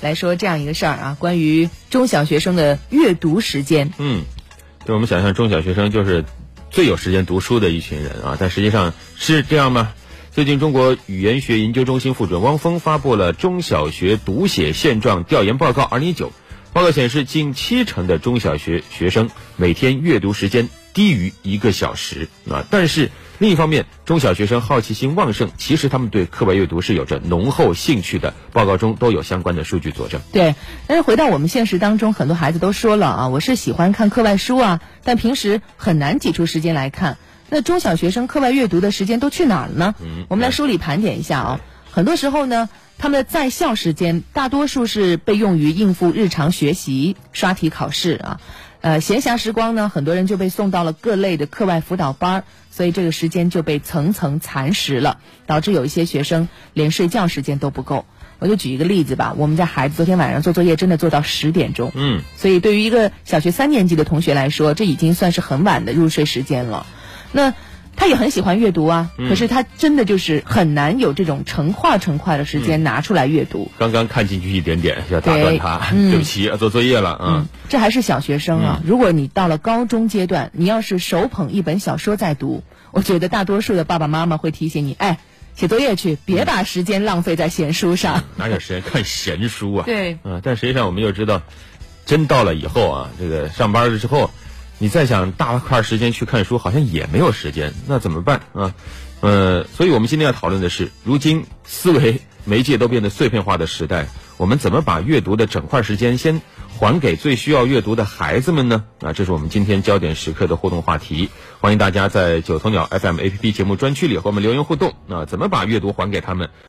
来说这样一个事儿啊，关于中小学生的阅读时间。嗯，就我们想象中小学生就是最有时间读书的一群人啊，但实际上是这样吗？最近，中国语言学研究中心副主任汪峰发布了中小学读写现状调研报告二零一九。报告显示，近七成的中小学学生每天阅读时间低于一个小时啊。但是另一方面，中小学生好奇心旺盛，其实他们对课外阅读是有着浓厚兴趣的。报告中都有相关的数据佐证。对，但是回到我们现实当中，很多孩子都说了啊，我是喜欢看课外书啊，但平时很难挤出时间来看。那中小学生课外阅读的时间都去哪儿了呢？我们来梳理盘点一下啊。很多时候呢，他们的在校时间大多数是被用于应付日常学习、刷题考试啊。呃，闲暇时光呢，很多人就被送到了各类的课外辅导班，所以这个时间就被层层蚕食了，导致有一些学生连睡觉时间都不够。我就举一个例子吧，我们家孩子昨天晚上做作业真的做到十点钟，嗯，所以对于一个小学三年级的同学来说，这已经算是很晚的入睡时间了。那他也很喜欢阅读啊，可是他真的就是很难有这种成块成块的时间拿出来阅读。刚刚看进去一点点，要打断他，对不起，要做作业了啊。这还是小学生啊，如果你到了高中阶段，你要是手捧一本小说在读，我觉得大多数的爸爸妈妈会提醒你，哎，写作业去，别把时间浪费在闲书上。哪有时间看闲书啊？对，嗯，但实际上我们又知道，真到了以后啊，这个上班了之后。你再想大块时间去看书，好像也没有时间，那怎么办啊？呃，所以我们今天要讨论的是，如今思维媒介都变得碎片化的时代，我们怎么把阅读的整块时间先还给最需要阅读的孩子们呢？啊，这是我们今天焦点时刻的互动话题，欢迎大家在九头鸟 FM APP 节目专区里和我们留言互动。那怎么把阅读还给他们？